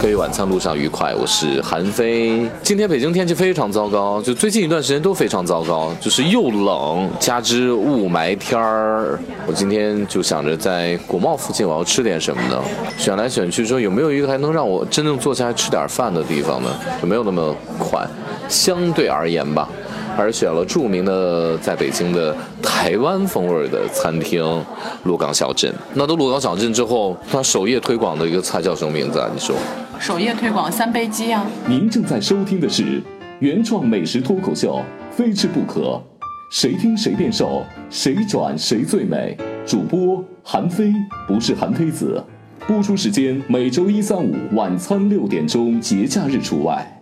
各位晚餐路上愉快，我是韩飞。今天北京天气非常糟糕，就最近一段时间都非常糟糕，就是又冷，加之雾霾天儿。我今天就想着在国贸附近我要吃点什么呢？选来选去说有没有一个还能让我真正坐下来吃点饭的地方呢？就没有那么快，相对而言吧。而选了著名的在北京的台湾风味的餐厅鹿港小镇。那到鹿港小镇之后，它首页推广的一个菜叫什么名字啊？你说？首页推广三杯鸡啊。您正在收听的是原创美食脱口秀，非吃不可，谁听谁变瘦，谁转谁最美。主播韩非不是韩非子，播出时间每周一、三、五晚餐六点钟，节假日除外。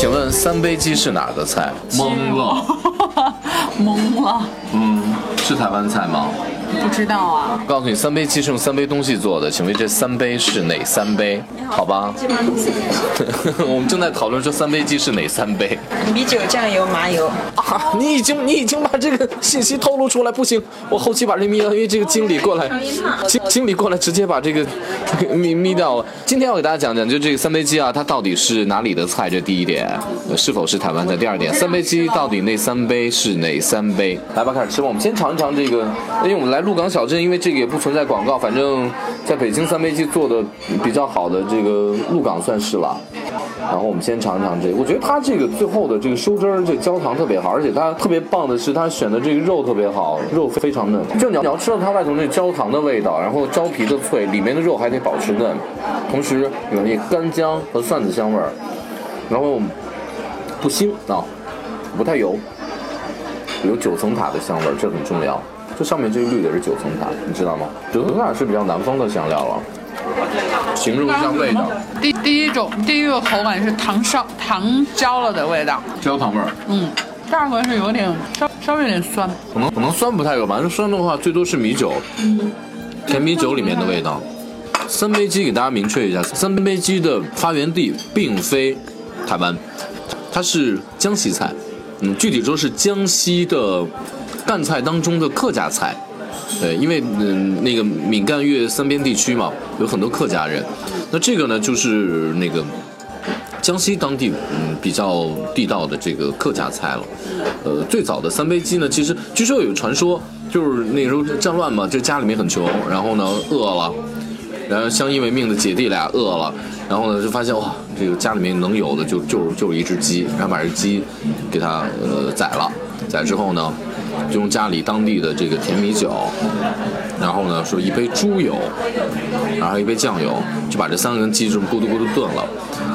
请问三杯鸡是哪个菜？懵了，懵了。嗯，是台湾菜吗？不知道啊。告诉你，三杯鸡是用三杯东西做的，请问这三杯是哪三杯？好吧。我们正在讨论说三杯鸡是哪三杯？米酒、酱油、麻油。啊，你已经你已经把这个信息透露出来，不行，我后期把这眯了，因为这个经理过来，经经理过来直接把这个眯眯掉了。今天要给大家讲讲，就这个三杯鸡啊，它到底是哪里的菜？这第一点，是否是台湾的？第二点，三杯鸡到底那三杯是哪三杯？来吧，开始吃吧。我们先尝一尝这个，因为我们来鹿港小镇，因为这个也不存在广告，反正在北京三杯鸡做的比较好的这个鹿港算是了。然后我们先尝一尝这个，我觉得它这个最后的这个收汁儿，这焦糖特别好，而且它特别棒的是它选的这个肉特别好，肉非常嫩。就你要你要吃到它外头那焦糖的味道，然后焦皮的脆，里面的肉还得保持嫩，同时有那干姜和蒜子香味儿，然后不腥啊，不太油，有九层塔的香味儿，这很重要。这上面这个绿的是九层塔，你知道吗？九层塔是比较南方的香料了。形容一下味道。第第一种，第一个口感是糖烧糖焦了的味道，焦糖味儿。嗯，第二个是有点稍稍微有点酸，可能可能酸不太有，吧正酸的话最多是米酒，甜米酒里面的味道。三杯鸡给大家明确一下，三杯鸡的发源地并非台湾，它是江西菜，嗯，具体说是江西的赣菜当中的客家菜。对，因为嗯，那个闽赣粤三边地区嘛，有很多客家人。那这个呢，就是那个江西当地嗯比较地道的这个客家菜了。呃，最早的三杯鸡呢，其实据说有传说，就是那时候战乱嘛，就家里面很穷，然后呢饿了，然后相依为命的姐弟俩饿了，然后呢就发现哇，这个家里面能有的就就就是一只鸡，然后把这鸡给它呃宰了，宰之后呢。就用家里当地的这个甜米酒，然后呢，说一杯猪油，然后一杯酱油，就把这三个鸡这么咕嘟咕嘟炖了，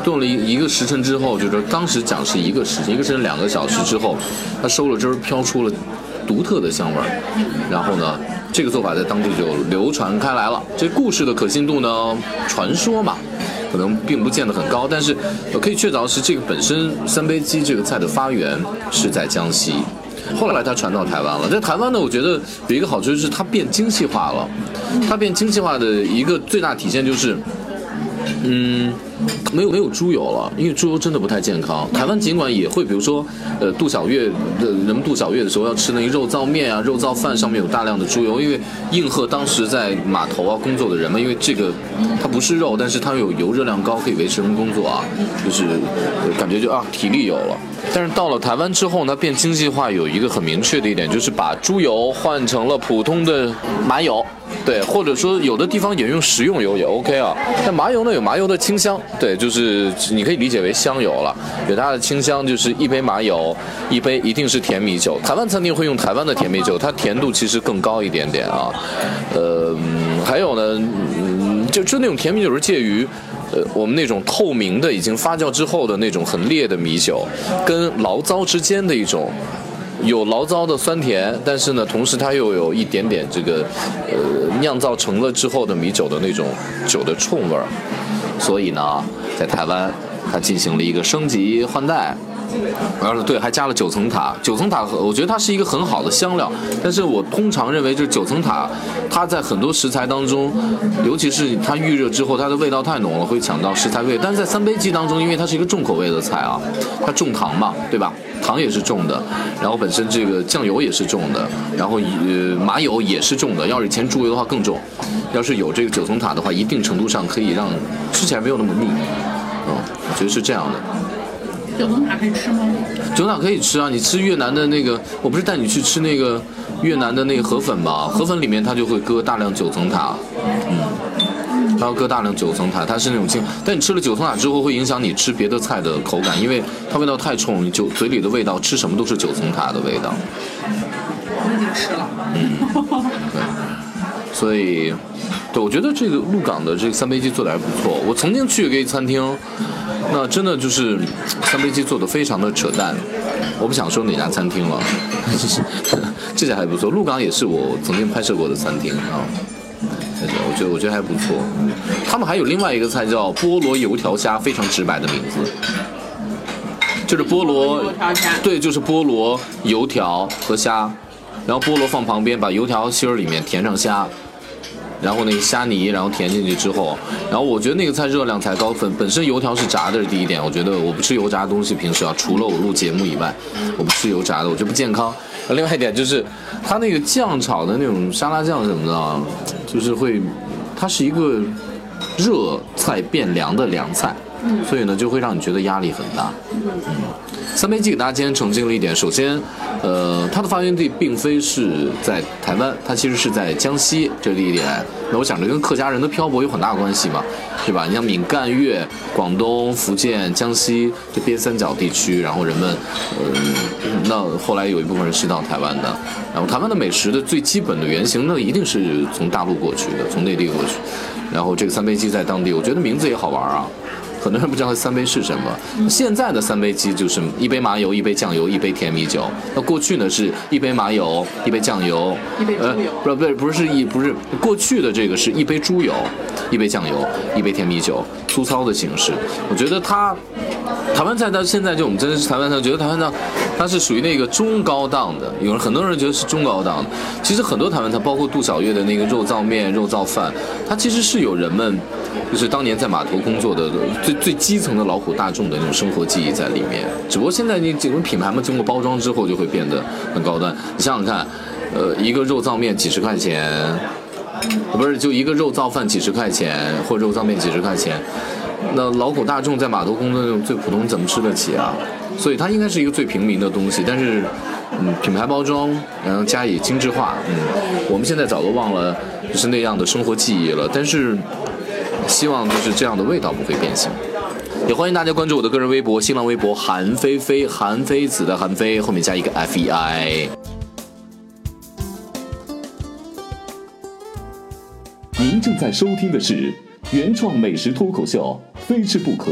炖了一一个时辰之后，就是当时讲是一个时辰，一个时辰两个小时之后，它收了汁儿，飘出了独特的香味儿，然后呢，这个做法在当地就流传开来了。这故事的可信度呢，传说嘛，可能并不见得很高，但是可以确凿是这个本身三杯鸡这个菜的发源是在江西。后来它传到台湾了，在台湾呢，我觉得有一个好处就是它变精细化了。它变精细化的一个最大体现就是，嗯，没有没有猪油了，因为猪油真的不太健康。台湾尽管也会，比如说，呃，度小月的人们度小月的时候要吃那个肉燥面啊、肉燥饭，上面有大量的猪油，因为应和当时在码头啊工作的人们，因为这个它不是肉，但是它有油热量高，可以维持人工作啊，就是感觉就啊体力有了。但是到了台湾之后呢，变经济化有一个很明确的一点，就是把猪油换成了普通的麻油，对，或者说有的地方也用食用油也 OK 啊。但麻油呢有麻油的清香，对，就是你可以理解为香油了，有它的清香，就是一杯麻油，一杯一定是甜米酒。台湾餐厅会用台湾的甜米酒，它甜度其实更高一点点啊。呃，还有呢，就就那种甜米酒是介于。呃，我们那种透明的、已经发酵之后的那种很烈的米酒，跟醪糟之间的一种有醪糟的酸甜，但是呢，同时它又有一点点这个呃酿造成了之后的米酒的那种酒的冲味儿。所以呢，在台湾它进行了一个升级换代，然后对，还加了九层塔。九层塔，我觉得它是一个很好的香料，但是我通常认为，这九层塔，它在很多食材当中，尤其是它预热之后，它的味道太浓了，会抢到食材味。但是在三杯鸡当中，因为它是一个重口味的菜啊，它重糖嘛，对吧？糖也是重的，然后本身这个酱油也是重的，然后呃麻油也是重的。要是以前猪油的话更重，要是有这个九层塔的话，一定程度上可以让吃起来没有那么腻。嗯，我觉得是这样的。九层塔可以吃吗？九层塔可以吃啊，你吃越南的那个，我不是带你去吃那个越南的那个河粉吗？河粉里面它就会搁大量九层塔，嗯，它要搁大量九层塔，它是那种清，但你吃了九层塔之后会影响你吃别的菜的口感，因为它味道太冲，酒嘴里的味道吃什么都是九层塔的味道。我已经吃了。嗯，对，所以，对我觉得这个鹿港的这个三杯鸡做的还不错。我曾经去过一个餐厅，那真的就是三杯鸡做的非常的扯淡。我不想说哪家餐厅了，这家还不错。鹿港也是我曾经拍摄过的餐厅啊，我觉得我觉得还不错。他们还有另外一个菜叫菠萝油条虾，非常直白的名字，就是菠萝油条虾对，就是菠萝油条和虾，然后菠萝放旁边，把油条芯儿里面填上虾，然后那个虾泥，然后填进去之后，然后我觉得那个菜热量才高，本本身油条是炸的是第一点，我觉得我不吃油炸的东西，平时啊，除了我录节目以外，我不吃油炸的，我觉得不健康。另外一点就是，它那个酱炒的那种沙拉酱什么的，就是会，它是一个热菜变凉的凉菜，所以呢就会让你觉得压力很大。嗯三杯鸡给大家今天澄清了一点，首先，呃，它的发源地并非是在台湾，它其实是在江西这地点。那我想着跟客家人的漂泊有很大关系嘛，对吧？你像闽赣粤、广东、福建、江西这边三角地区，然后人们，呃，那后来有一部分人是到台湾的，然后台湾的美食的最基本的原型，那一定是从大陆过去的，从内地过去。然后这个三杯鸡在当地，我觉得名字也好玩啊。很多人不知道三杯是什么。现在的三杯鸡就是一杯麻油、一杯酱油、一杯甜米酒。那过去呢是一杯麻油、一杯酱油、一杯猪油呃、不是不是不是一不是过去的这个是一杯猪油、一杯酱油、一杯甜米酒，粗糙的形式。我觉得它台湾菜到现在就我们真的是台湾菜，觉得台湾菜它是属于那个中高档的，有人很多人觉得是中高档的。其实很多台湾菜，包括杜小月的那个肉燥面、肉燥饭，它其实是有人们就是当年在码头工作的最最基层的劳苦大众的那种生活记忆在里面。只不过现在你整个品牌嘛，经过包装之后就会变得很高端。你想想看，呃，一个肉燥面几十块钱，不是就一个肉燥饭几十块钱，或者肉燥面几十块钱。那劳苦大众在码头工作那种最普通，怎么吃得起啊？所以它应该是一个最平民的东西，但是，嗯，品牌包装，然后加以精致化，嗯，我们现在早都忘了就是那样的生活记忆了。但是，希望就是这样的味道不会变形。也欢迎大家关注我的个人微博、新浪微博韩菲菲，韩非子的韩非，后面加一个 F E I。您正在收听的是原创美食脱口秀《非吃不可》，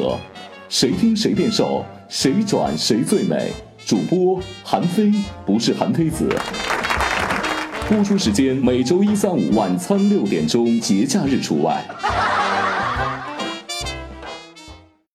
谁听谁变瘦，谁转谁最美。主播韩非，不是韩非子。播出时间每周一、三、五晚餐六点钟，节假日除外。